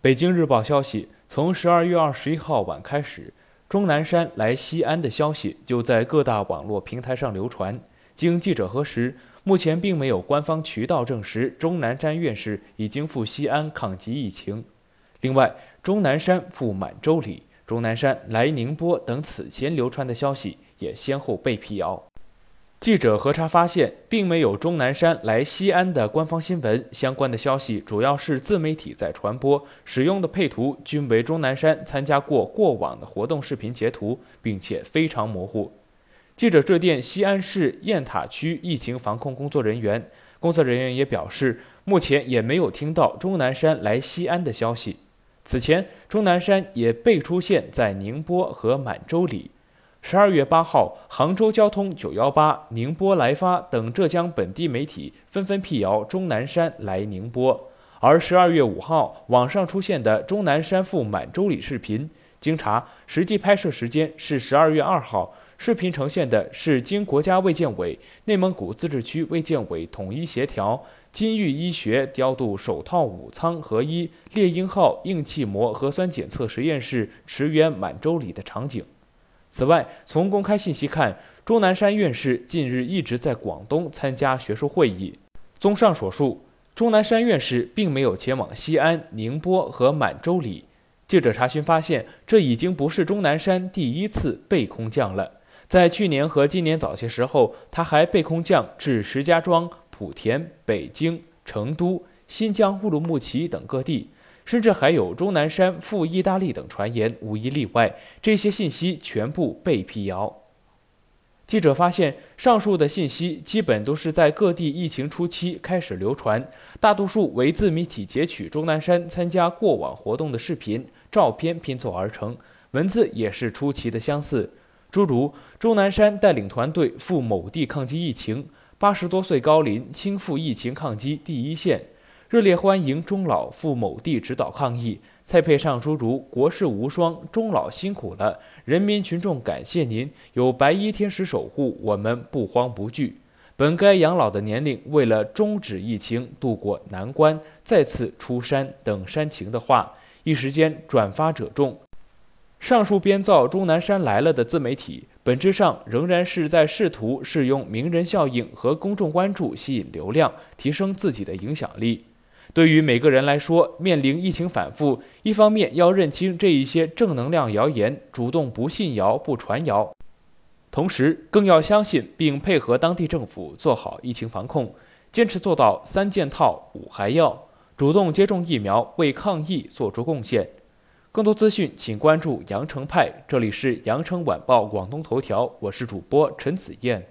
北京日报消息，从十二月二十一号晚开始，钟南山来西安的消息就在各大网络平台上流传。经记者核实，目前并没有官方渠道证实钟南山院士已经赴西安抗击疫情。另外，钟南山赴满洲里、钟南山来宁波等此前流传的消息也先后被辟谣。记者核查发现，并没有钟南山来西安的官方新闻。相关的消息主要是自媒体在传播，使用的配图均为钟南山参加过过往的活动视频截图，并且非常模糊。记者致电西安市雁塔区疫情防控工作人员，工作人员也表示，目前也没有听到钟南山来西安的消息。此前，钟南山也被出现在宁波和满洲里。十二月八号，杭州交通九幺八、宁波来发等浙江本地媒体纷纷辟谣钟南山来宁波。而十二月五号，网上出现的钟南山赴满洲里视频，经查，实际拍摄时间是十二月二号。视频呈现的是经国家卫健委、内蒙古自治区卫健委统一协调，金域医学调度首套武舱合一猎鹰号硬气膜核酸检测实验室驰援满洲里的场景。此外，从公开信息看，钟南山院士近日一直在广东参加学术会议。综上所述，钟南山院士并没有前往西安、宁波和满洲里。记者查询发现，这已经不是钟南山第一次被空降了。在去年和今年早些时候，他还被空降至石家庄、莆田、北京、成都、新疆乌鲁木齐等各地。甚至还有钟南山赴意大利等传言，无一例外，这些信息全部被辟谣。记者发现，上述的信息基本都是在各地疫情初期开始流传，大多数为自媒体截取钟南山参加过往活动的视频、照片拼凑而成，文字也是出奇的相似，诸如钟南山带领团队赴某地抗击疫情，八十多岁高龄亲赴疫情抗击第一线。热烈欢迎钟老赴某地指导抗疫，再配上诸如“国士无双，钟老辛苦了，人民群众感谢您，有白衣天使守护，我们不慌不惧。本该养老的年龄，为了终止疫情，渡过难关，再次出山等煽情的话，一时间转发者众。上述编造“钟南山来了”的自媒体，本质上仍然是在试图使用名人效应和公众关注吸引流量，提升自己的影响力。对于每个人来说，面临疫情反复，一方面要认清这一些正能量谣言，主动不信谣、不传谣；同时，更要相信并配合当地政府做好疫情防控，坚持做到三件套、五还要，主动接种疫苗，为抗疫做出贡献。更多资讯，请关注羊城派。这里是羊城晚报广东头条，我是主播陈子燕。